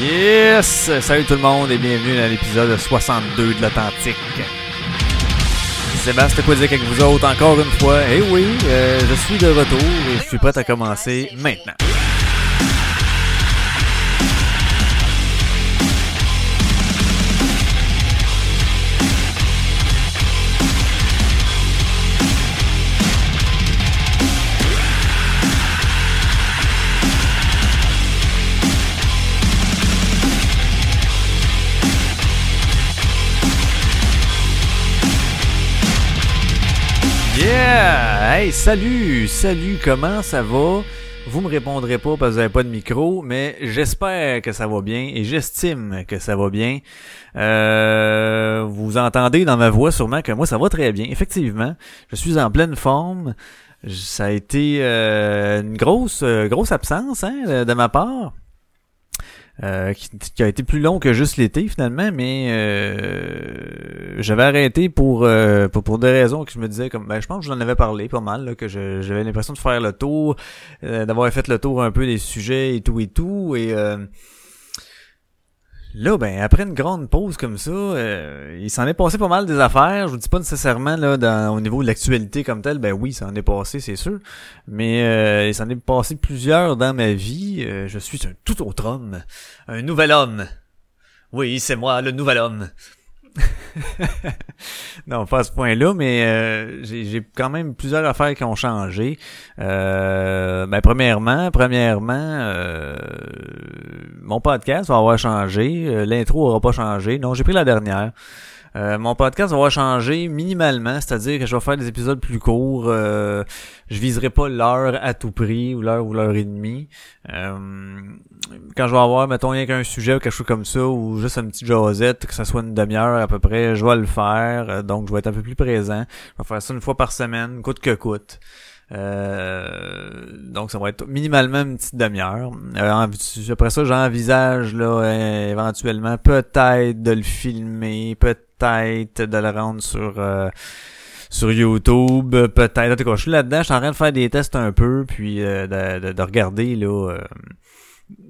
Yes! Salut tout le monde et bienvenue dans l'épisode 62 de l'Authentique. Sébastien dire avec vous autres encore une fois? Eh oui, euh, je suis de retour et je suis prêt à commencer maintenant. Hey, salut! Salut, comment ça va? Vous me répondrez pas parce que vous n'avez pas de micro, mais j'espère que ça va bien et j'estime que ça va bien. Euh, vous entendez dans ma voix sûrement que moi ça va très bien. Effectivement, je suis en pleine forme. Ça a été euh, une grosse euh, grosse absence hein, de ma part. Euh, qui, a été plus long que juste l'été finalement, mais euh, j'avais arrêté pour, euh, pour, des raisons que je me disais comme ben je pense que je vous en avais parlé pas mal que j'avais l'impression de faire le tour, d'avoir fait le tour un peu des sujets et tout et tout et Là, ben, après une grande pause comme ça, euh, il s'en est passé pas mal des affaires. Je vous dis pas nécessairement là dans, au niveau de l'actualité comme telle, ben oui, ça en est passé, c'est sûr. Mais euh, il s'en est passé plusieurs dans ma vie. Euh, je suis un tout autre homme. Un nouvel homme. Oui, c'est moi, le nouvel homme. non, pas à ce point-là, mais euh, j'ai quand même plusieurs affaires qui ont changé. Euh, ben, premièrement, premièrement, euh, mon podcast va avoir changé. Euh, l'intro aura pas changé. Non, j'ai pris la dernière. Euh, mon podcast va changer minimalement, c'est-à-dire que je vais faire des épisodes plus courts. Euh, je viserai pas l'heure à tout prix ou l'heure ou l'heure et demie. Euh, quand je vais avoir, mettons, rien qu'un sujet ou quelque chose comme ça, ou juste une petite jasette, que ça soit une demi-heure à peu près, je vais le faire. Donc, je vais être un peu plus présent. Je vais faire ça une fois par semaine, coûte que coûte. Euh, donc ça va être minimalement une petite demi-heure. Euh, après ça, j'envisage là éventuellement peut-être de le filmer, peut-être de le rendre sur euh, sur YouTube, peut-être. En tout cas, je suis là-dedans, je suis en train de faire des tests un peu, puis de, de, regarder là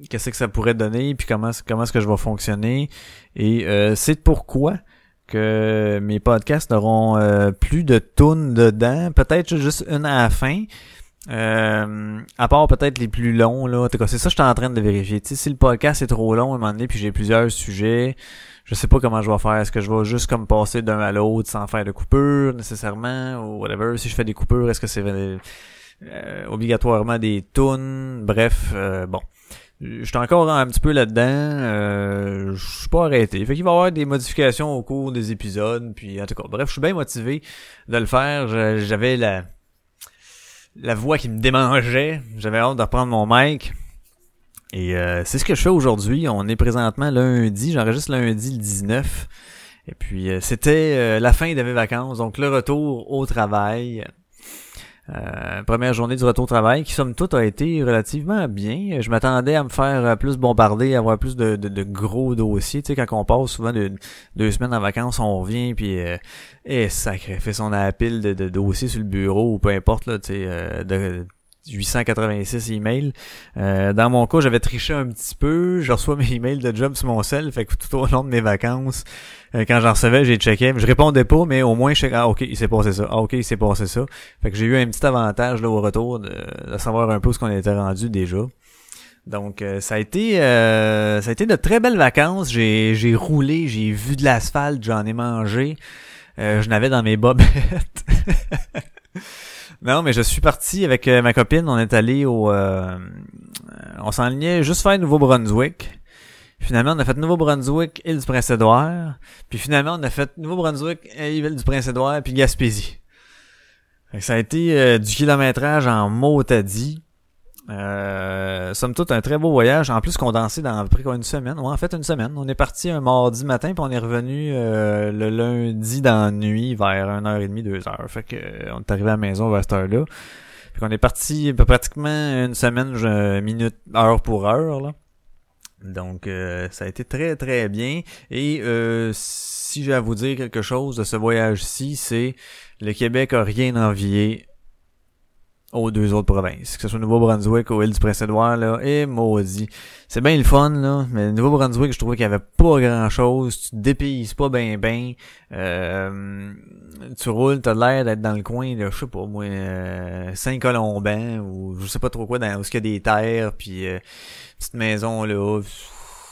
qu'est-ce que ça pourrait donner, puis comment comment est-ce que je vais fonctionner. Et c'est pourquoi que mes podcasts n'auront euh, plus de tunes dedans, peut-être juste une à la fin. Euh, à part peut-être les plus longs là, c'est ça que je suis en train de vérifier. si le podcast est trop long à un moment donné, puis j'ai plusieurs sujets, je sais pas comment je vais faire. Est-ce que je vais juste comme passer d'un à l'autre sans faire de coupure nécessairement ou whatever? Si je fais des coupures, est-ce que c'est euh, obligatoirement des tunes? Bref, bon. Je suis encore un petit peu là-dedans. Euh, je suis pas arrêté. Fait qu'il va y avoir des modifications au cours des épisodes. Puis en tout cas, bref, je suis bien motivé de le faire. J'avais la la voix qui me démangeait. J'avais hâte de reprendre mon mic. Et euh, c'est ce que je fais aujourd'hui. On est présentement lundi. J'enregistre lundi le 19. Et puis euh, c'était euh, la fin de mes vacances. Donc le retour au travail. Euh, première journée du retour au travail qui somme toute a été relativement bien. Je m'attendais à me faire euh, plus bombarder, avoir plus de, gros dossiers. Tu sais, quand on passe souvent de, deux semaines en vacances, on revient puis euh, et sacré, fait son appel de, de, dossiers sur le bureau ou peu importe là, tu sais, de 886 emails. Euh, dans mon cas, j'avais triché un petit peu. Je reçois mes emails de job sur mon cell. Fait que tout au long de mes vacances, euh, quand j'en recevais, j'ai checké. Je répondais pas, mais au moins, je ah, ok, il s'est passé ça. Ah, ok, il s'est passé ça. Fait que j'ai eu un petit avantage là au retour de, savoir un peu ce qu'on était rendu déjà. Donc euh, ça a été ça a été de très belles vacances. J'ai j'ai roulé, j'ai vu de l'asphalte, j'en ai mangé. je n'avais dans mes bobettes. Non, mais je suis parti avec euh, ma copine. On est allé au... Euh, on s'enlignait juste faire Nouveau-Brunswick. Finalement, on a fait Nouveau-Brunswick, île du Prince-Édouard. Puis finalement, on a fait Nouveau-Brunswick, île du Prince-Édouard, puis Gaspésie. ça a été euh, du kilométrage en mot à dit. Euh, somme toute, un très beau voyage. En plus, condensé dans à peu près une semaine. Ouais, en fait, une semaine. On est parti un mardi matin, puis on est revenu euh, le lundi dans la nuit vers 1h30, 2h. Fait que euh, on est arrivé à la maison vers cette heure-là. Fait qu'on est parti pratiquement une semaine, minute, heure pour heure. Là. Donc, euh, ça a été très, très bien. Et si j'ai à vous dire quelque chose de ce voyage-ci, c'est le Québec a rien envié aux deux autres provinces, que ce soit Nouveau-Brunswick ou île du Prince-Édouard, là, et maudit. C'est bien le fun, là, mais Nouveau-Brunswick, je trouvais qu'il y avait pas grand-chose, tu te pas ben ben, euh, tu roules, t'as l'air d'être dans le coin, là, je sais pas, moi, euh, Saint-Colomban, ou je sais pas trop quoi, dans où il y a des terres, puis euh, petite maison, là,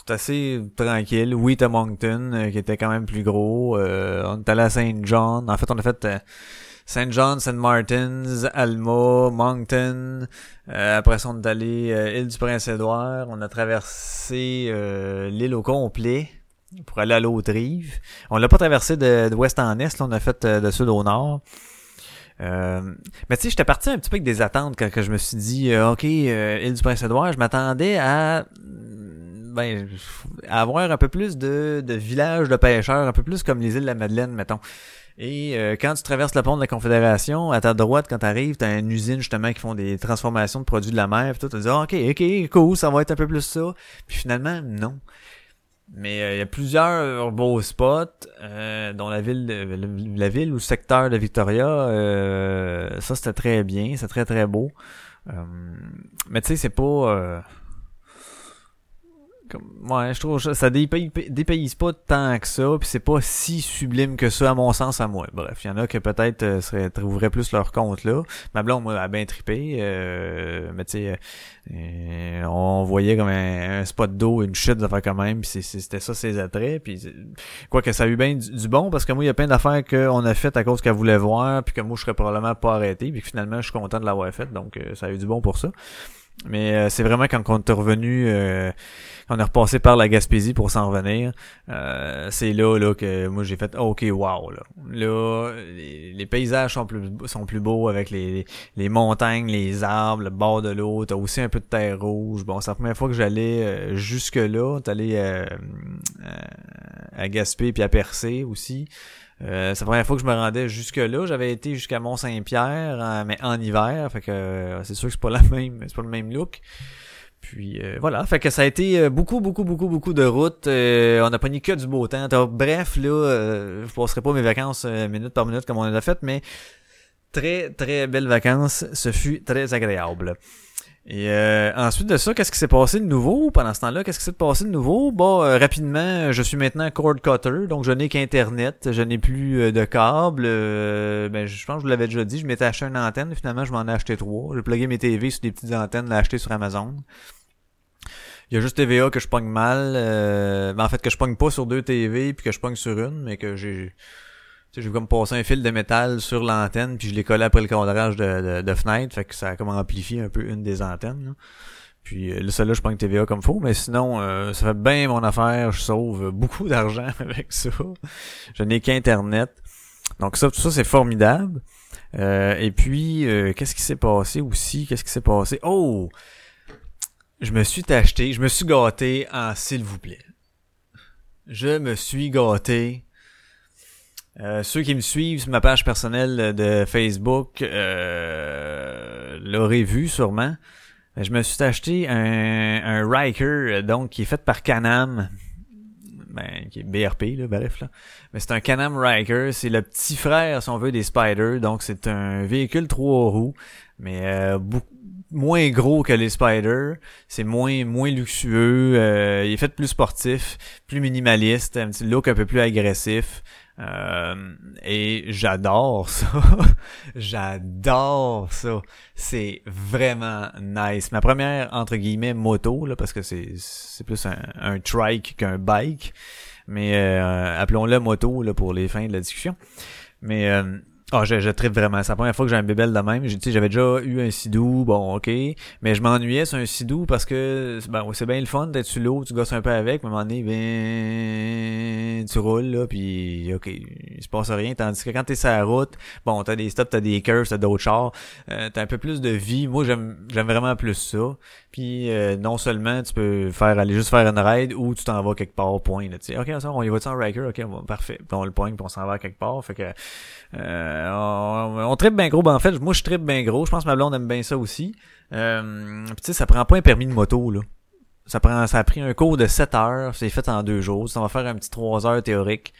c'est assez tranquille. Oui, t'as Moncton, euh, qui était quand même plus gros, euh, on est allé à Saint-John, en fait, on a fait... Saint John, Saint Martins, Alma, Moncton. Euh, après ça, on est allé euh, île du Prince-Édouard. On a traversé euh, l'île au complet pour aller à l'autre rive. On l'a pas traversé de, en est, là, on a fait de sud au nord. mais tu sais, j'étais parti un petit peu avec des attentes quand, je me suis dit, ok, île du Prince-Édouard, je m'attendais à ben, à avoir un peu plus de, de villages de pêcheurs, un peu plus comme les îles de la Madeleine, mettons. Et euh, quand tu traverses le pont de la Confédération, à ta droite, quand tu arrives, tu as une usine justement qui font des transformations de produits de la mer. Puis tu te dis ah, OK, OK, cool, ça va être un peu plus ça. Puis finalement, non. Mais euh, il y a plusieurs beaux spots, euh, dont la ville, la ville ou le secteur de Victoria. ça, c'était très bien, c'est très très beau. mais tu sais, c'est pas ouais, je trouve ça dépayse, pas tant que ça, puis c'est pas si sublime que ça à mon sens à moi. Bref, il y en a qui peut-être euh, trouveraient plus leur compte là. Ma blonde moi a bien trippé, euh, mais tu sais, euh, on voyait comme un, spot d'eau, une chute d'affaires quand même, puis c'était ça ses attraits, puis quoi que ça a eu bien du, bon parce que moi il y a plein d'affaires qu'on a faites à cause qu'elle voulait voir, puis que moi je serais probablement pas arrêté, puis que finalement je suis content de l'avoir fait, donc ça a eu du bon pour ça. Mais c'est vraiment quand on est revenu on est repassé par la Gaspésie pour s'en revenir. Euh, c'est là, là que moi j'ai fait OK, wow. Là, là les, paysages sont plus sont plus beaux avec les, les montagnes, les arbres, le bord de l'eau. T'as aussi un peu de terre rouge. Bon, c'est la première fois que j'allais euh, jusque là. T'allais allé euh, à Gaspé puis à Percé aussi. Euh, c'est la première fois que je me rendais jusque là. J'avais été jusqu'à Mont-Saint-Pierre, mais en hiver. Fait que c'est sûr que c'est pas la même, c'est pas le même look. Puis euh, voilà, fait que ça a été euh, beaucoup, beaucoup, beaucoup, beaucoup de routes. Euh, on n'a pas ni que du beau temps. bref, là, je passerai pas mes vacances minute par minute comme on a fait, mais très, très belles vacances. Ce fut très agréable. Et ensuite de ça, qu'est-ce qui s'est passé de nouveau pendant ce temps-là? Qu'est-ce qui s'est passé de nouveau? Bon, rapidement, je suis maintenant cord cutter, donc je n'ai qu'Internet, je n'ai plus de câble. ben, je pense que je vous l'avais déjà dit, je m'étais acheté une antenne, finalement je m'en ai acheté trois. J'ai plugué mes TV sur des petites antennes, l'ai acheté sur Amazon. Il y a juste TVA que je pogne mal. Euh, ben en fait, que je pogne pas sur deux TV, puis que je pogne sur une, mais que j'ai... J'ai comme passé un fil de métal sur l'antenne, puis je l'ai collé après le cadrage de, de, fenêtre, fait que ça a comme amplifié un peu une des antennes. Puis euh, là, celle-là, je pogne TVA comme faut, mais sinon, euh, ça fait bien mon affaire, je sauve beaucoup d'argent avec ça. Je n'ai qu'Internet. Donc ça, tout ça, c'est formidable. Euh, et puis, qu'est-ce qui s'est passé aussi? Qu'est-ce qui s'est passé? Oh! je me suis acheté, je me suis gâté en s'il vous plaît. Je me suis gâté. Euh, ceux qui me suivent sur ma page personnelle de Facebook euh, l'auraient vu sûrement. Je me suis acheté un, un Riker, donc qui est fait par Canam. Ben, qui est BRP, là, bref, là. Mais c'est un Canam Riker, c'est le petit frère, si on veut, des Spiders. Donc c'est un véhicule trois roues, mais euh, moins gros que les Spiders, c'est moins moins luxueux, euh, il est fait plus sportif, plus minimaliste, un petit look un peu plus agressif. Euh, et j'adore ça. j'adore ça. C'est vraiment nice. Ma première entre guillemets moto là parce que c'est c'est plus un, un trike qu'un bike, mais euh, appelons-le moto là pour les fins de la discussion. Mais ah, je, je tripe vraiment. C'est la première fois que j'ai un bébel de même. J'avais déjà eu un sidou, bon, ok. Mais je m'ennuyais sur un sidou parce que ben, c'est bien le fun d'être sur l'eau, tu gosses un peu avec, mais à un moment donné, ben, tu roules, là, puis ok, il se passe rien. Tandis que quand t'es sur la route, bon, t'as des stops, t'as des curves, t'as d'autres chars, euh, t'as un peu plus de vie. Moi, j'aime vraiment plus ça. Puis euh, non seulement tu peux faire aller juste faire une ride ou tu t'en vas quelque part point. Là, tu sais, ok, on y va-tu en Riker? Ok, parfait. Puis on le point, puis on s'en va quelque part. Fait que euh, on, on tripe bien gros. Ben, en fait, moi je tripe bien gros. Je pense que ma blonde aime bien ça aussi. Euh, tu sais, ça prend pas un permis de moto, là. Ça prend ça a pris un cours de 7 heures, c'est fait en deux jours. Ça va faire un petit 3 heures théorique.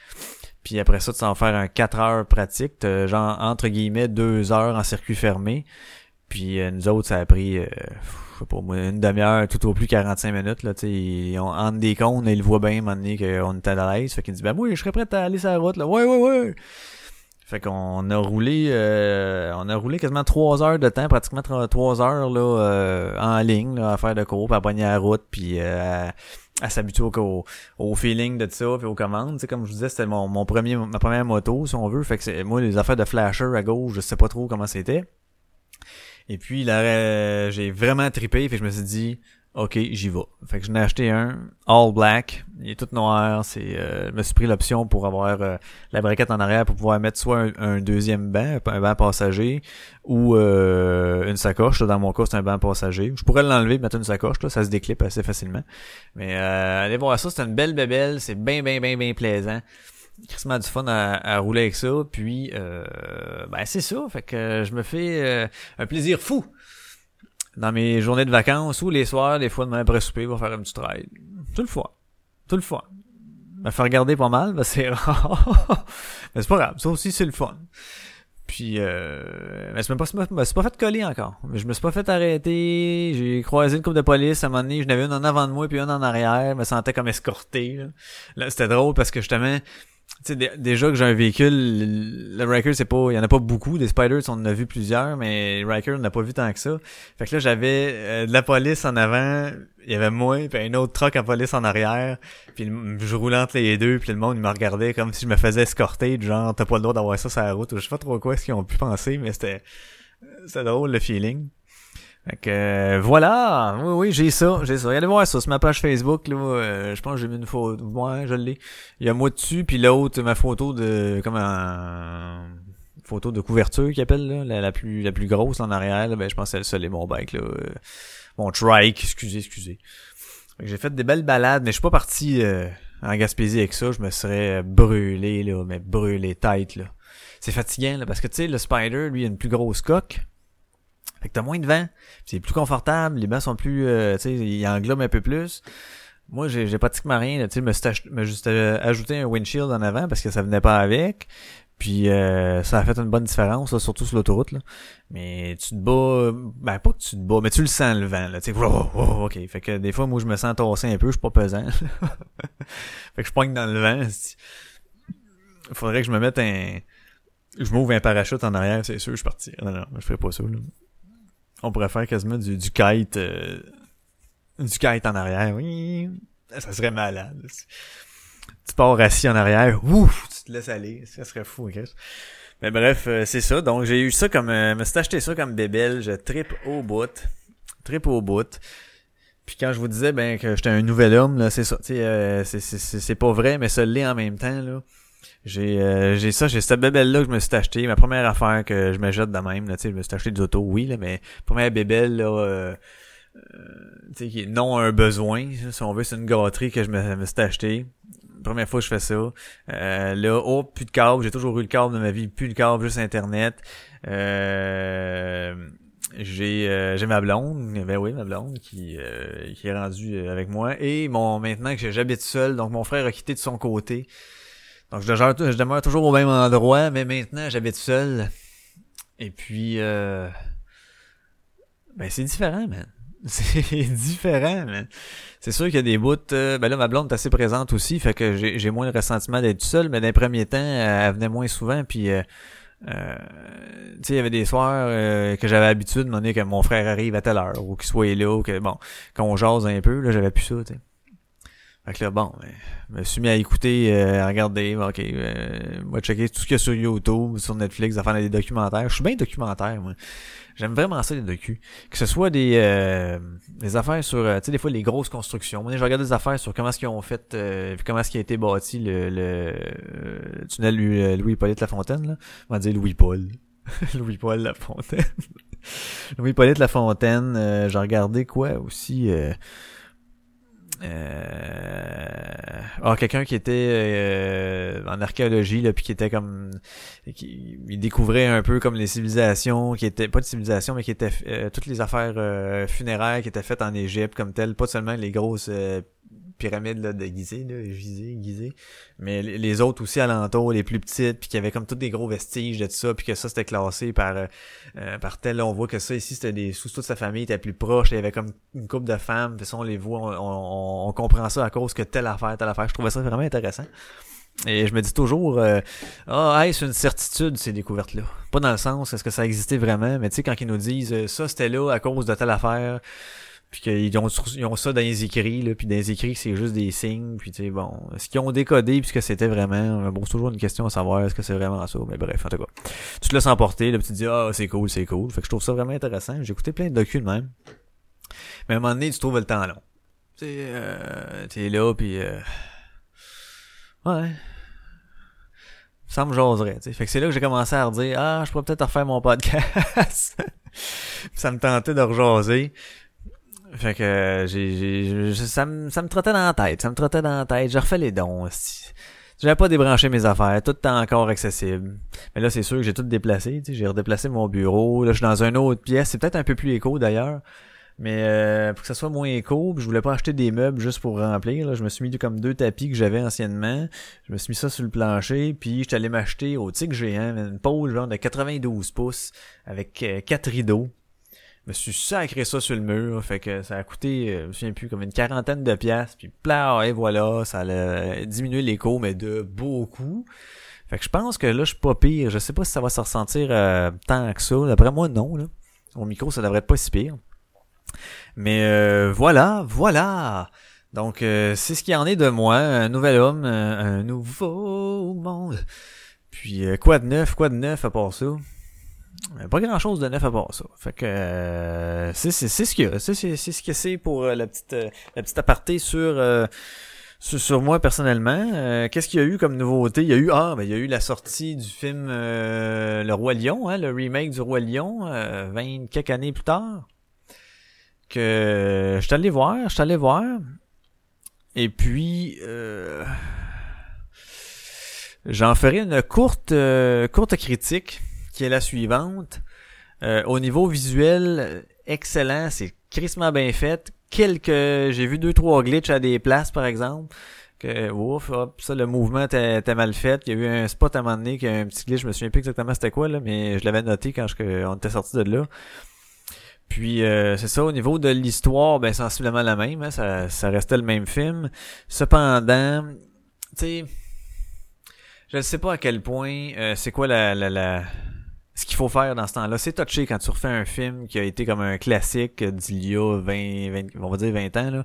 Puis après ça, tu vas faire un 4 heures pratique, genre entre guillemets 2 heures en circuit fermé. Puis nous autres, ça a pris, je sais pas une demi-heure, tout au plus 45 minutes. Là, on, entre des cons, il voit bien à un moment donné qu'on était à l'aise. Fait qu'il dit, ben oui, je serais prêt à aller sur la route. Là. Ouais, ouais, ouais. Fait qu'on a roulé euh, on a roulé quasiment trois heures de temps, pratiquement trois heures là, euh, en ligne là, à faire de cours, à pogner la route, puis euh, à, s'habituer au, au, feeling de ça, puis aux commandes. sais comme je vous disais, c'était mon, mon premier ma première moto, si on veut. Fait que c'est moi les affaires de flasher à gauche, je sais pas trop comment c'était. Et puis là, j'ai vraiment tripé, fait que je me suis dit OK, j'y vais. Fait que je n'ai acheté un all black. Il est tout noir. C'est, euh, je me suis pris l'option pour avoir euh, la braquette en arrière pour pouvoir mettre soit un, deuxième banc, un banc passager, ou euh, une sacoche. Dans mon cas, c'est un banc passager. Je pourrais l'enlever, mettre une sacoche. Là, ça se déclipe assez facilement. Mais allez voir ça. C'est une belle bébelle. C'est bien, bien, bien, bien plaisant. Christmas du fun à, rouler avec ça. Puis, ben c'est ça. Fait que je me fais un plaisir fou dans mes journées de vacances ou les soirs, des fois de après souper, va faire un petit trail. Tout le fois. Tout le fois. Me faire regarder pas mal, ben c'est rare. mais c'est pas grave, ça aussi c'est le fun. Puis euh, mais je me suis pas, pas fait coller encore. Mais je me suis pas fait arrêter. J'ai croisé une coupe de police à un moment donné. Je n'avais une en avant de moi puis une en arrière. Je me sentais comme escorté. Là, là c'était drôle parce que justement, sais, déjà que j'ai un véhicule, le Riker, c'est pas, il y en a pas beaucoup. Des Spiders, on en a vu plusieurs, mais Riker, on n'a pas vu tant que ça. Fait que là, j'avais euh, de la police en avant, il y avait moi, puis un autre truck en police en arrière, puis je roulais entre les deux, puis le monde, il me regardait comme si je me faisais escorter, genre, t'as pas le droit d'avoir ça sur la route, je sais pas trop quoi ce qu'ils ont pu penser, mais c'était, c'était drôle, le feeling. Fait que euh, voilà, oui, oui, j'ai ça, j'ai ça. Allez voir ça sur ma page Facebook, là, euh, je pense que j'ai mis une photo, ouais, je l'ai. Il y a moi dessus, puis l'autre, ma photo de, comme un, photo de couverture qu'il appelle, là, la, plus, la plus grosse en arrière, ben, je pense que c'est le mon bike, là, euh, mon trike, excusez, excusez. J'ai fait des belles balades, mais je suis pas parti en Gaspésie avec ça, je me serais brûlé, là, mais brûlé tête, là. C'est fatigant, là, parce que, tu sais, le Spider, lui, a une plus grosse coque, fait que t'as moins de vent, c'est plus confortable, les bancs sont plus, euh, tu sais, ils englobent un peu plus. Moi, j'ai, pratiquement rien, tu sais, me, me juste euh, ajouté un windshield en avant parce que ça venait pas avec. Puis euh, ça a fait une bonne différence, surtout sur l'autoroute. Là. Mais tu te bats, ben pas que tu te bats, mais tu le sens le vent. Là, tu sais, ok. Fait que des fois, moi, je me sens tassé un peu, je suis pas pesant. fait que je pogne dans le vent. Faudrait que je me mette un... Je m'ouvre un parachute en arrière, c'est sûr, je partirais. Non, non, je ferais pas ça. Là. On pourrait faire quasiment du, du kite, euh, du kite en arrière. Oui, ça serait malade. Tu pars assis en arrière, ouf, tu te laisses aller. Ça serait fou? Mais bref, euh, c'est ça. Donc j'ai eu ça comme, euh, me suis acheté ça comme bébelle. Je tripe au bout, tripe au bout. Puis quand je vous disais ben que j'étais un nouvel homme, là, c'est ça. Euh, c'est c'est pas vrai, mais ça l'est en même temps là. J'ai euh, j'ai ça, j'ai cette bébelle là que je me suis acheté, ma première affaire que je me jette de même, là, je me suis acheté des autos, oui, là, mais première bébelle là euh, euh, tu sais non un besoin, si on veut, c'est une gâterie que je me, me suis acheté. Première fois que je fais ça. Euh, là, oh, plus de câble, j'ai toujours eu le câble de ma vie, plus de câble, juste internet. Euh, j'ai j'ai ma blonde, ben oui, ma blonde qui qui est rendue avec moi et mon maintenant que j'habite seul, donc mon frère a quitté de son côté. Donc je demeure, toujours au même endroit, mais maintenant j'habite seul. Et puis euh, ben c'est différent, man. C'est différent, man. C'est sûr qu'il y a des bouts. Euh, ben là, ma blonde est assez présente aussi, fait que j'ai moins le ressentiment d'être seul, mais dans les premiers temps, elle venait moins souvent, puis euh, euh tu sais, il y avait des soirs que j'avais l'habitude de demander que mon frère arrive à telle heure, ou qu'il soit là, ou que bon, qu'on jase un peu, là, j'avais plus ça, tu sais. Fait là, bon, ben, je me suis mis à écouter, euh, à regarder, ok, euh, moi checker tout ce qu'il y a sur YouTube, sur Netflix, à faire des documentaires. Je suis bien documentaire, moi. J'aime vraiment ça, les docus. Que ce soit des, euh, des affaires sur, euh, tu sais, des fois, les grosses constructions. Moi, je regarde des affaires sur comment est-ce qu'ils ont fait, euh, comment est-ce qu'il a été bâti le, le, tunnel Louis-Hippolyte Lafontaine, là. On va dire Louis-Paul. Louis-Paul Lafontaine. Louis-Hippolyte Lafontaine, euh, j'ai regardé quoi aussi, euh, ah, quelqu'un qui était euh, en archéologie là puis qui était comme qui il découvrait un peu comme les civilisations qui étaient pas de civilisation mais qui étaient euh, toutes les affaires euh, funéraires qui étaient faites en Égypte comme telles pas seulement les grosses pyramide là, de Gizeh, là, Gizeh, Gizeh. Mais les autres aussi alentours, les plus petites, puis qu'il y avait comme tous des gros vestiges de tout ça, puis que ça c'était classé par euh, par tel. on voit que ça ici c'était des sous toute sa famille était plus proche. Il y avait comme une couple de femmes. Puis ça on les voit, on, on, comprend ça à cause que telle affaire, telle affaire. Je trouvais ça vraiment intéressant. Et je me dis toujours, euh, ah, c'est une certitude ces découvertes-là. Pas dans le sens est-ce que ça existait vraiment, mais tu sais quand ils nous disent euh, ça c'était là à cause de telle affaire, puis qu'ils ont, ils ont ça dans les écrits, là, puis dans les écrits c'est juste des signes, puis tu sais bon, est-ce qu'ils ont décodé puisque c'était vraiment, bon c'est toujours une question à savoir est-ce que c'est vraiment ça, mais bref en tout cas, tu te laisses emporter, là, puis tu te dis ah c'est cool, c'est cool, fait que je trouve ça vraiment intéressant. J'ai écouté plein de documents même, mais à un moment donné tu trouves le temps long. Tu sais, euh, t'es là puis euh, Ouais. Ça me jaserait, tu Fait que c'est là que j'ai commencé à redire, ah, je pourrais peut-être refaire mon podcast. ça me tentait de rejaser. Fait que j'ai, ça, me, ça me trottait dans la tête, ça me trottait dans la tête. J'ai refait les dons. J'avais pas débranché mes affaires, tout est encore accessible. Mais là, c'est sûr que j'ai tout déplacé, j'ai redéplacé mon bureau. Là, je suis dans une autre pièce. C'est peut-être un peu plus écho d'ailleurs. Mais euh, pour que ça soit moins éco, je voulais pas acheter des meubles juste pour remplir. Là. Je me suis mis comme deux tapis que j'avais anciennement. Je me suis mis ça sur le plancher, puis j'étais allé m'acheter au Tic Géant une pôle genre de 92 pouces avec euh, quatre rideaux. Je me suis sacré ça sur le mur, fait que ça a coûté, euh, je me souviens plus, comme une quarantaine de pièces, puis plah, et voilà, ça a diminué l'écho, mais de beaucoup. Fait que je pense que là, je suis pas pire. Je sais pas si ça va se ressentir euh, tant que ça. D'après moi, non. Là. Au micro, ça devrait être pas si pire. Mais euh, voilà, voilà. Donc euh, c'est ce qui en est de moi, un nouvel homme, un, nouveau monde. Puis euh, quoi de neuf, quoi de neuf à part ça? Pas grand chose de neuf à part ça. Fait que c'est c'est c'est ce qu'il y a, c'est c'est ce que c'est pour la petite la petite aparté sur sur, moi personnellement, qu'est-ce qu'il y a eu comme nouveauté? Il y a eu ah, ben il y a eu la sortie du film Le Roi Lion, hein, le remake du Roi Lion, 20 quelques années plus tard. Que je suis allé voir, je suis allé voir. Et puis euh, j'en ferai une courte euh, courte critique qui est la suivante. Euh, au niveau visuel, excellent, c'est crissement bien fait. Quelques j'ai vu deux trois glitches à des places par exemple que ouf, hop, ça le mouvement était mal fait. Il y a eu un spot à un moment donné qui a un petit glitch, je me souviens plus exactement c'était quoi là, mais je l'avais noté quand je, on était sorti de là. Puis euh, c'est ça, au niveau de l'histoire, ben sensiblement la même, hein, ça, ça restait le même film. Cependant, tu sais, je ne sais pas à quel point euh, c'est quoi la, la, la ce qu'il faut faire dans ce temps-là. C'est touché quand tu refais un film qui a été comme un classique d'il y a 20, 20, on va dire 20 ans, là.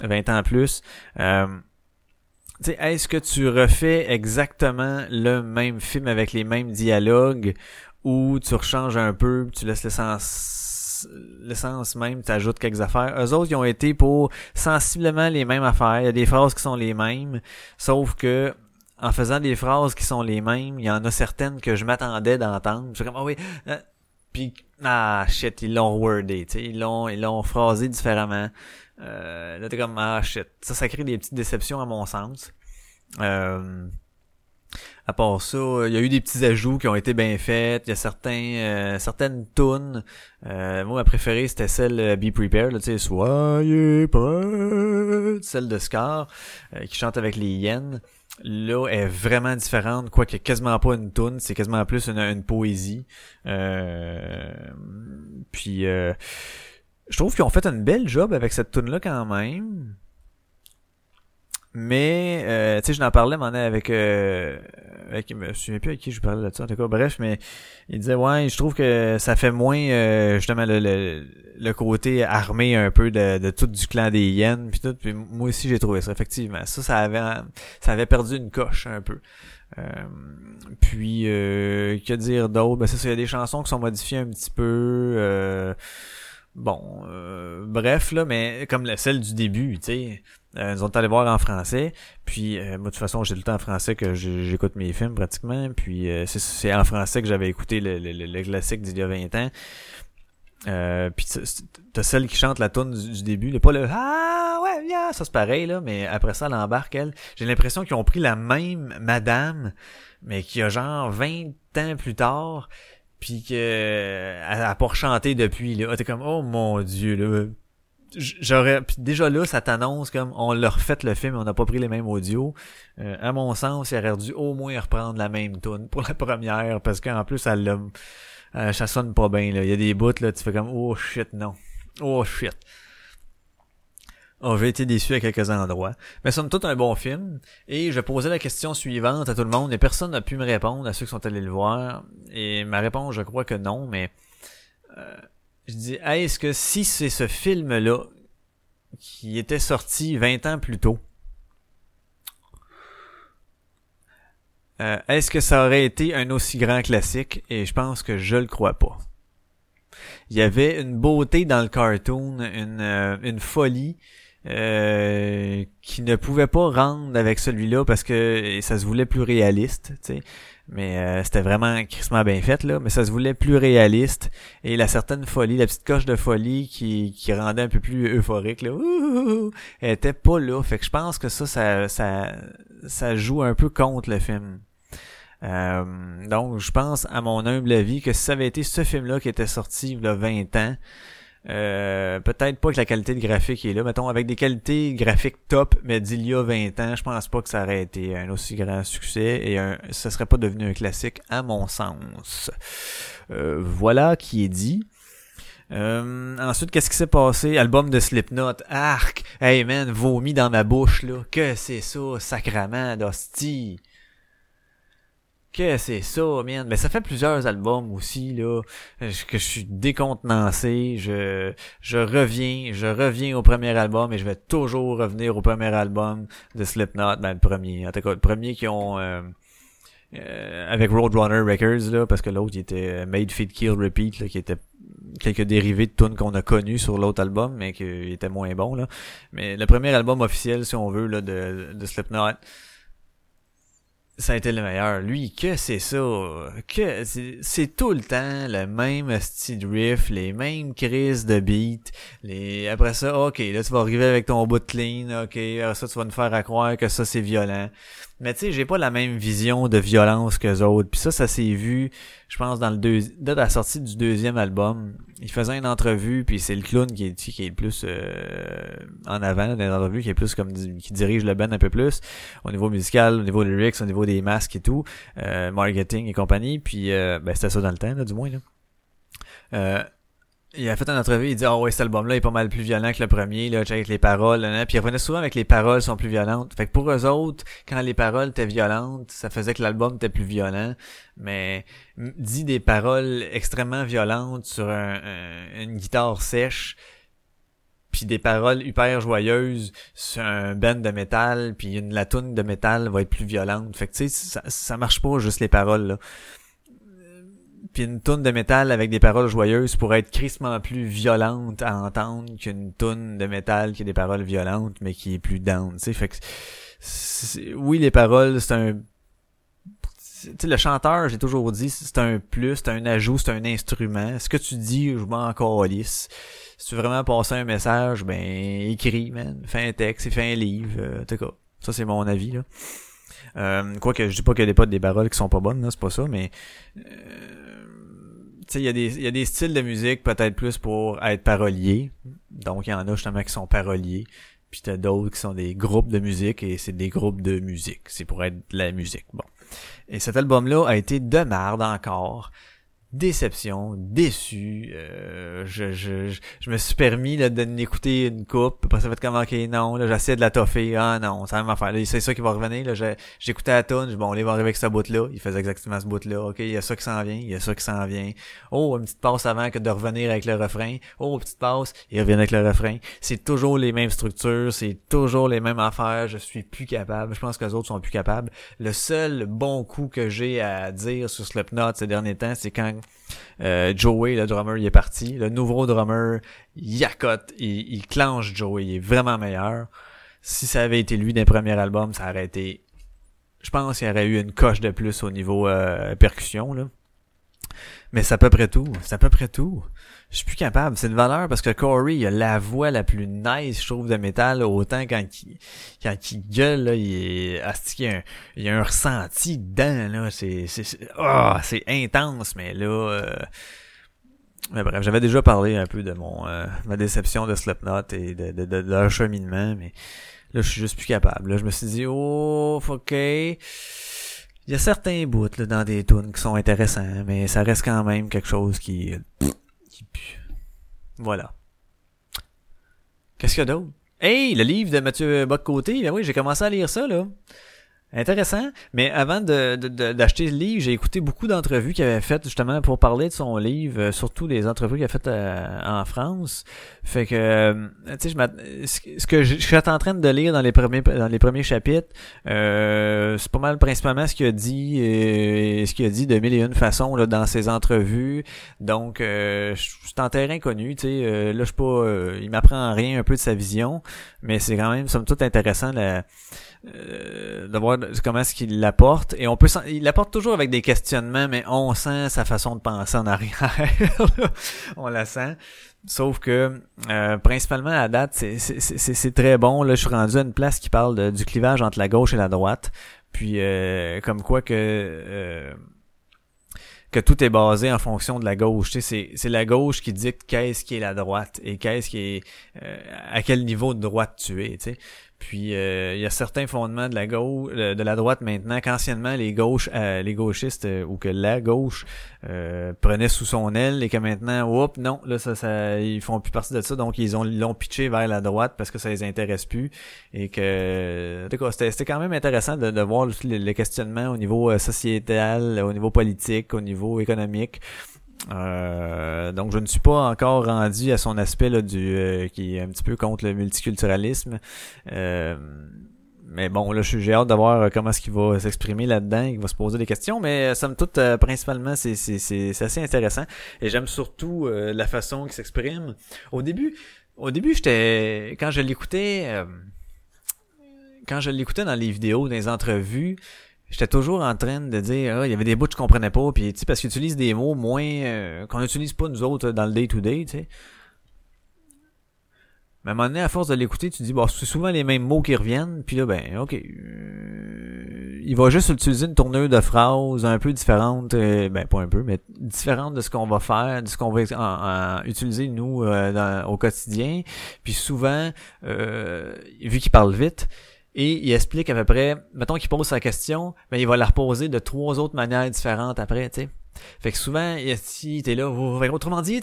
20 ans plus. Euh, est-ce que tu refais exactement le même film avec les mêmes dialogues ou tu rechanges un peu, tu laisses l'essence l'essence même, tu ajoutes quelques affaires? Eux autres, ils ont été pour sensiblement les mêmes affaires. Il y a des phrases qui sont les mêmes, sauf que en faisant des phrases qui sont les mêmes, il y en a certaines que je m'attendais d'entendre. Je comme, ah oui, euh, puis, ah shit, ils l'ont wordé, tu sais, ils l'ont, ils l'ont phrasé différemment. Euh, là, t'es comme, ah shit. Ça, ça crée des petites déceptions à mon sens. Euh, à part ça, il y a eu des petits ajouts qui ont été bien faits. Il y a certains, euh, certaines tunes. Euh, moi, ma préférée, c'était celle euh, Be Prepared, tu sais, Soyez prêts, celle de Scar, qui chante avec les hyènes. Là, est vraiment différente, quoique quasiment pas une tune, c'est quasiment plus une, poésie. puis, je trouve qu'ils ont fait un bel job avec cette tune là quand même. Mais, euh, tu sais, je n'en parlais, m'en avec, euh, avec, je me souviens plus avec qui je parlais là-dessus, en tout cas, bref, mais il disait, ouais, je trouve que ça fait moins, euh, justement, le, le, côté armé un peu de, de tout du clan des hyènes, puis tout, puis moi aussi, j'ai trouvé ça, effectivement. Ça, ça avait, ça avait perdu une coche, un peu. Euh, puis, euh, que dire d'autre? Ben, c'est ça, il y a des chansons qui sont modifiées un petit peu, euh, Bon, euh, bref, là, mais comme la, celle du début, tu sais, euh, nous on est allés voir en français, puis euh, moi de toute façon j'ai le temps en français que j'écoute mes films pratiquement, puis c'est en français que j'avais écouté le, le, classique d'il y a 20 ans. Euh, puis t'as celle qui chante la tune du, début, pas le ah ouais yeah, ça c'est pareil là, mais après ça elle embarque elle. J'ai l'impression qu'ils ont pris la même madame, mais qui a genre 20 ans plus tard, puis que elle a pas rechanté depuis là. T'es comme oh mon dieu là. j'aurais déjà là ça t'annonce comme on leur fait le film on n'a pas pris les mêmes audios euh, à mon sens il aurait dû au moins reprendre la même tune pour la première parce qu'en plus elle l'a euh, ça sonne pas bien là il y a des bouts là tu fais comme oh shit non oh shit Oh, j'ai été déçu à quelques endroits. Mais somme toute un bon film. Et je posais la question suivante à tout le monde et personne n'a pu me répondre à ceux qui sont allés le voir. Et ma réponse, je crois que non, mais euh, je dis, est-ce que si c'est ce film-là qui était sorti 20 ans plus tôt, euh, est-ce que ça aurait été un aussi grand classique? Et je pense que je le crois pas. Il y avait une beauté dans le cartoon, une, euh, une folie euh, qui ne pouvait pas rendre avec celui-là parce que ça se voulait plus réaliste, tu sais. Mais euh, c'était vraiment crissement bien fait, là. Mais ça se voulait plus réaliste. Et la certaine folie, la petite coche de folie qui, qui rendait un peu plus euphorique, là, elle était pas là. Fait que je pense que ça, ça, ça, ça joue un peu contre le film. Euh, donc, je pense, à mon humble avis, que si ça avait été ce film-là qui était sorti il y a 20 ans, euh, peut-être pas que la qualité de graphique est là. Mettons, avec des qualités graphiques top, mais d'il y a 20 ans, je pense pas que ça aurait été un aussi grand succès et un, ça serait pas devenu un classique à mon sens. Euh, voilà qui est dit. Euh, ensuite, qu'est-ce qui s'est passé? Album de Slipknot. Arc! Hey man, vomi dans ma bouche, là. Que c'est ça, sacrament d'hostie que c'est ça, man. Mais ça fait plusieurs albums aussi, là, que je suis décontenancé. Je, je reviens, je reviens au premier album et je vais toujours revenir au premier album de Slipknot, ben le premier. En tout cas, le premier qui ont euh, euh, avec Roadrunner Records, là, parce que l'autre il était Made Feed Kill Repeat, là, qui était quelques dérivés de tunes qu'on a connus sur l'autre album, mais qui était moins bon, là. Mais le premier album officiel, si on veut, là, de, de Slipknot ça a été le meilleur. Lui, que c'est ça? Que c'est tout le temps le même style riff, les mêmes crises de beat. Les... Après ça, ok, là tu vas arriver avec ton bout clean, ok, ça tu vas nous faire croire que ça c'est violent. Mais tu sais, j'ai pas la même vision de violence que autres. Puis ça, ça s'est vu, je pense, dans le deux... dès la sortie du deuxième album. Il faisait une entrevue, puis c'est le clown qui est, qui est le plus euh, en avant dans l'entrevue, qui est plus comme qui dirige le band un peu plus au niveau musical, au niveau lyrics, au niveau des masques et tout, euh, marketing et compagnie. Puis euh, ben c'était ça dans le temps, là, du moins là. Il a fait une entrevue, il dit, oh ouais, cet album-là est pas mal plus violent que le premier, là, avec les paroles, là, puis il revenait souvent avec les paroles sont plus violentes. Fait que pour eux autres, quand les paroles étaient violentes, ça faisait que l'album était plus violent, mais dit des paroles extrêmement violentes sur une guitare sèche, puis des paroles hyper joyeuses sur un band de métal, puis une la tune de métal va être plus violente. Fait que tu sais, ça, ça marche pas juste les paroles là puis une toune de métal avec des paroles joyeuses pourrait être crissement plus violente à entendre qu'une toune de métal qui a des paroles violentes mais qui est plus down, tu sais. Fait que oui, les paroles, c'est un sais, le chanteur, j'ai toujours dit, c'est un plus, c'est un ajout, c'est un instrument. Ce que tu dis, je m'en calisse. Si tu veux vraiment passer un message, ben écris, man. Fais un texte, fais un livre. Euh, en tout cas, ça c'est mon avis là. Euh, Quoique je dis pas qu'il y a des pas des paroles qui sont pas bonnes, c'est pas ça, mais euh, il y, a des, y a des styles de musique peut-être plus pour être parolier. Donc, il y en a justement qui sont paroliers. Puis t'as d'autres qui sont des groupes de musique et c'est des groupes de musique. C'est pour être de la musique. Bon. Et cet album-là a été de marde encore déception, déçu. Euh, je, je, je, me suis permis là, de l'écouter une coupe. Après ça fait comme ok non, là j'essaie de la toffer. Ah non, ça va m'affaire. C'est ça qui va revenir. Là, j'écoutais la tune, bon, il va arriver avec ce bout là. Il faisait exactement ce bout là. Ok, il y a ça qui s'en vient, il y a ça qui s'en vient. Oh, une petite passe avant que de revenir avec le refrain. Oh, petite passe, il revient avec le refrain. C'est toujours les mêmes structures, c'est toujours les mêmes affaires. Je suis plus capable. Je pense que les autres sont plus capables. Le seul bon coup que j'ai à dire sur Slipknot ces derniers temps, c'est quand euh, Joey, le drummer, il est parti. Le nouveau drummer, il il, il clenche Joey, il est vraiment meilleur. Si ça avait été lui d'un premier album, ça aurait été... Je pense qu'il y aurait eu une coche de plus au niveau euh, percussion, là. Mais c'est à peu près tout. C'est à peu près tout je suis plus capable. C'est une valeur parce que Corey, il a la voix la plus nice, je trouve, de métal, autant quand il, quand il gueule, là, il est, il y a un, il y a un ressenti dedans, là, c'est, c'est, oh, c'est intense, mais là, euh, Mais bref, j'avais déjà parlé un peu de mon ma déception de Slipknot et de, de, de, leur cheminement, mais là, je suis juste plus capable. Là, je me suis dit, oh, ok. Il y a certains bouts là, dans des tunes qui sont intéressants, mais ça reste quand même quelque chose qui, Voilà. Qu'est-ce qu'il y a d'autre? Hey, le livre de Mathieu Boccoté, ben oui, j'ai commencé à lire ça, là. Intéressant. Mais avant de, d'acheter le livre, j'ai écouté beaucoup d'entrevues qu'il avait faites justement pour parler de son livre, euh, surtout des entrevues qu'il a faites euh, en France. Fait que, euh, tu sais, ce que je, suis en train de lire dans les premiers dans les premiers chapitres, c'est pas mal principalement ce qu'il a dit, et ce qu'il a dit de mille et une façons là, dans ses entrevues. Donc, c'est en terrain connu, tu sais. là, je suis pas, il m'apprend rien un peu de sa vision, mais c'est quand même somme toute intéressant la euh, de voir comment est-ce qu'il l'apporte et on peut il l'apporte toujours avec des questionnements mais on sent sa façon de penser en arrière on la sent sauf que euh, principalement à date c'est très bon là je suis rendu à une place qui parle du clivage entre la gauche et la droite puis euh, comme quoi que que tout est basé en fonction de la gauche. Tu sais, c'est la gauche qui dicte qu'est-ce qui est la droite et qu'est-ce qui est à quel niveau de droite tu es. Tu sais. Puis euh, il y a certains fondements de la gauche, euh, de la droite maintenant qu'anciennement les gauches, euh, les gauchistes ou que la gauche prenait sous son aile et que maintenant, oups, non, là ça, ça, ils font plus partie de ça, donc ils ont l'ont pitché vers la droite parce que ça les intéresse plus et que c'était quand même intéressant de, de voir les questionnements au niveau sociétal, au niveau politique, au niveau économique. Euh, donc je ne suis pas encore rendu à son aspect là, du euh, qui est un petit peu contre le multiculturalisme. Euh, mais bon, là, j'ai hâte de voir comment est-ce qu'il va s'exprimer là-dedans, il va se poser des questions, mais somme toute, principalement, c'est, c'est, c'est, assez intéressant. Et j'aime surtout la façon qu'il s'exprime. Au début, au début, j'étais. Quand je l'écoutais. quand je l'écoutais dans les vidéos, dans les entrevues, j'étais toujours en train de dire ah, il y avait des bouts que je comprenais pas puis tu sais parce qu'ils utilisent des mots moins euh, qu'on n'utilise pas nous autres dans le day to day tu sais. Mais à un moment donné à force de l'écouter tu dis bon c'est souvent les mêmes mots qui reviennent puis là ben ok euh, il va juste utiliser une tournure de phrases un peu différente euh, ben pas un peu mais différente de ce qu'on va faire de ce qu'on va utiliser nous au quotidien. Puis souvent vu qu'il parle vite et il explique à peu près, mettons qu'il pose sa question, mais il va la reposer de trois autres manières différentes après, tu sais. Fait que souvent, si t'es là, autrement dit,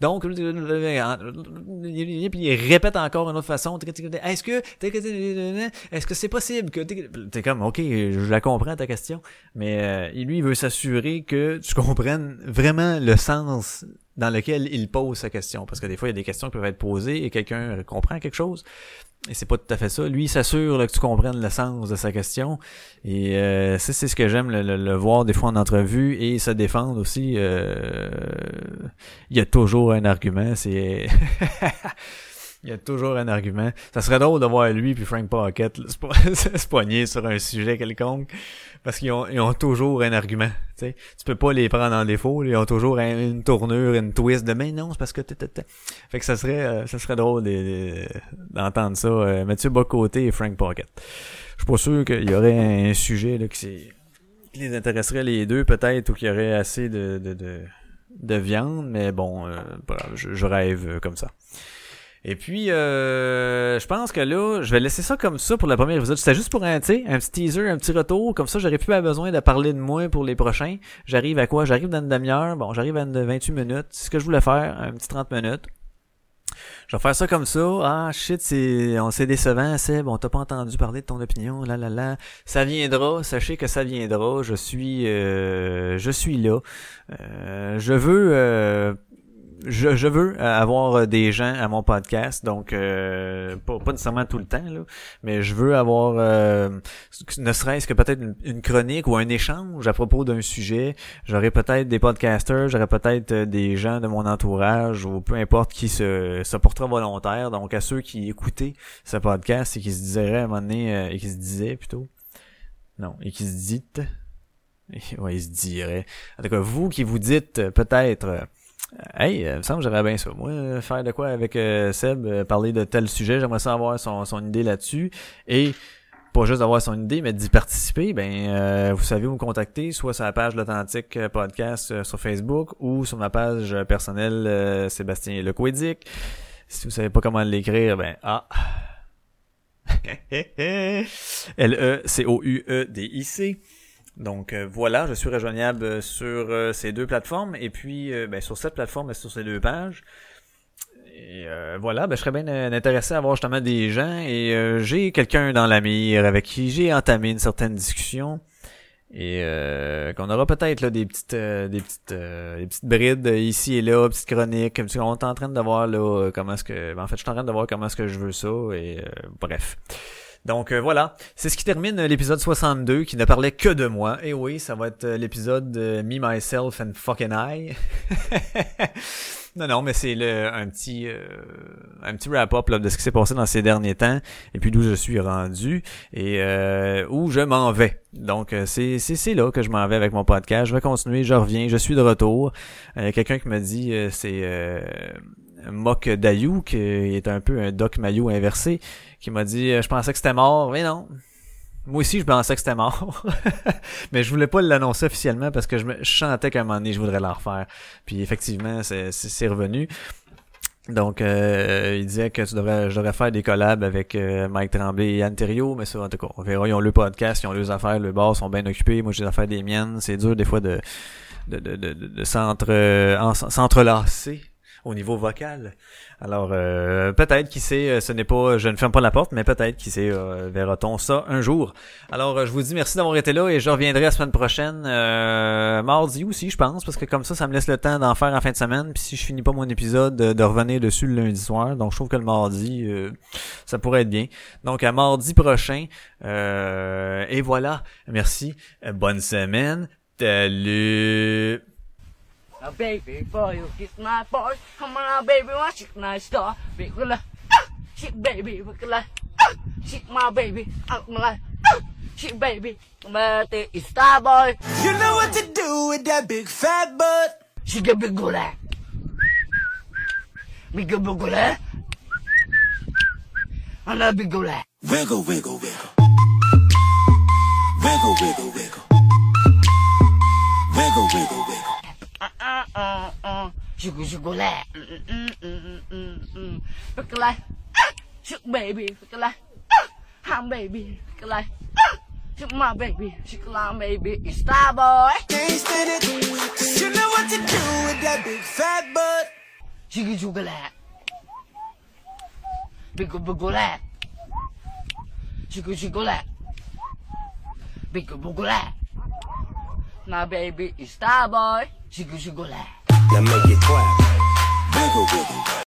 donc, il répète encore une autre façon, est-ce que, est-ce que c'est possible que, t'es comme, ok, je la comprends ta question, mais euh, lui, il veut s'assurer que tu comprennes vraiment le sens dans lequel il pose sa question, parce que des fois, il y a des questions qui peuvent être posées et quelqu'un comprend quelque chose, et c'est pas tout à fait ça. Lui, il s'assure que tu comprennes le sens de sa question. Et euh, c'est ce que j'aime le, voir des fois en entrevue et se défendre aussi. Euh, il y a toujours un argument. C'est Il y a toujours un argument. Ça serait drôle de voir lui puis Frank Pocket se poigner sur un sujet quelconque parce qu'ils ont, ils ont toujours un argument. Tu tu peux pas les prendre en défaut. Ils ont toujours une tournure, une twist de mais non, c'est parce que fait que ça serait euh, ça serait drôle d'entendre ça. Euh, Mathieu Bocoté et Frank Pocket. Je suis pas sûr qu'il y aurait un sujet là qui, qui les intéresserait les deux peut-être ou qu'il y aurait assez de de, de, de viande, mais bon, euh, je, je rêve comme ça. Et puis, euh, je pense que là, je vais laisser ça comme ça pour le premier épisode. C'était juste pour un, un petit teaser, un petit retour. Comme ça, j'aurais plus besoin de parler de moi pour les prochains. J'arrive à quoi? J'arrive dans une demi-heure. Bon, j'arrive à 28 minutes. C'est ce que je voulais faire, un petit 30 minutes. Je vais faire ça comme ça. Ah shit, c'est on s'est décevant, c'est bon, t'as pas entendu parler de ton opinion, là là là. Ça viendra, sachez que ça viendra. Je suis euh, je suis là. Euh, je veux euh, je, je, veux avoir euh, des gens à mon podcast, donc euh, pas, pas, nécessairement tout le temps, là, mais je veux avoir euh, ne serait-ce que peut-être une, chronique ou un échange à propos d'un sujet. J'aurais peut-être des podcasters, j'aurais peut-être des gens de mon entourage ou peu importe qui se, se portera volontaire. Donc à ceux qui écoutaient ce podcast et qui se diraient à un moment donné, et qui se disaient plutôt, non, et qui se dites, ouais, ils se diraient. En tout cas, vous qui vous dites peut-être Hey, euh, il me semble que j'aimerais bien ça. Moi, euh, faire de quoi avec euh, Seb, parler de tel sujet, j'aimerais savoir son, son idée là-dessus. Et pas juste d'avoir son idée, mais d'y participer, ben vous savez me contacter, soit sur la page l'Authentique Podcast sur Facebook ou sur ma page personnelle Sébastien Lecoédic. Si vous savez pas comment l'écrire, ben ah. L-E-C-O-U-E-D-I-C. Donc euh, voilà, je suis rejoignable euh, sur euh, ces deux plateformes et puis ben, sur cette plateforme et sur ces deux pages. Et voilà, ben, je serais bien intéressé à voir justement des gens et j'ai quelqu'un dans la mire avec qui j'ai entamé une certaine discussion et qu'on aura peut-être là des petites des petites des petites brides ici et là, petites chroniques. On est en train de voir là comment est-ce que ben, en fait je suis en train de voir comment est-ce que je veux ça et bref. Donc euh, voilà, c'est ce qui termine l'épisode 62 qui ne parlait que de moi. Et oui, ça va être euh, l'épisode de Me, Myself and Fucking I. non, non, mais c'est le un petit euh, un petit wrap-up de ce qui s'est passé dans ces derniers temps et puis d'où je suis rendu et où je m'en vais. Donc c'est c'est là que je m'en vais avec mon podcast. Je vais continuer, je reviens, je suis de retour. Quelqu'un qui me dit c'est Mock Dayou, qui est un peu un Doc Mayo inversé, qui m'a dit euh, je pensais que c'était mort, mais non. Moi aussi, je pensais que c'était mort. mais je voulais pas l'annoncer officiellement parce que je, me, chantais qu'à un moment donné, je voudrais la refaire. Puis effectivement, c'est revenu. Donc, euh, il disait que tu devrais, je devrais faire des collabs avec euh, Mike Tremblay et Anne mais ça, en tout cas, on verra. Ils ont le podcast, ils ont leurs affaires, le bar sont bien occupés. Moi, j'ai les affaires des miennes. C'est dur, des fois, de, de, de, de, de s'entrelacer au niveau vocal. Alors euh, peut-être qui sait, euh, ce n'est pas, je ne ferme pas la porte, mais peut-être qui sait, euh, verra-t-on ça un jour. Alors euh, je vous dis merci d'avoir été là et je reviendrai la semaine prochaine, mardi aussi je pense, parce que comme ça, ça me laisse le temps d'en faire en fin de semaine. Puis si je finis pas mon épisode, de revenir dessus le lundi soir. Donc je trouve que le mardi, ça pourrait être bien. Donc à mardi prochain. et voilà, merci, bonne semaine, salut. A baby for you kiss my boy. Come on, baby, watch it nice star. Big ah, shit, baby, ah, shit, my baby, out my life. Shit, baby, but is star boy. You know what to do with that big fat butt. She get big good at. Big at. I love big good Wiggle, Wiggle, wiggle, wiggle. Wiggle, wiggle, wiggle. Wiggle, 嗯嗯，咻过咻过来，嗯嗯嗯嗯嗯，不过来，咻 baby，不过来，哈 baby，不过来。Shoot my baby, she climb baby, it's star boy. Can't stand it, cause you know what to do with that big fat butt. Jiggy jugalat. Bigger bugalat. Jiggy jugalat. Bigger bugalat. My baby is star boy. Jiggle, jiggle, Now make it clap. Wiggle, wiggle.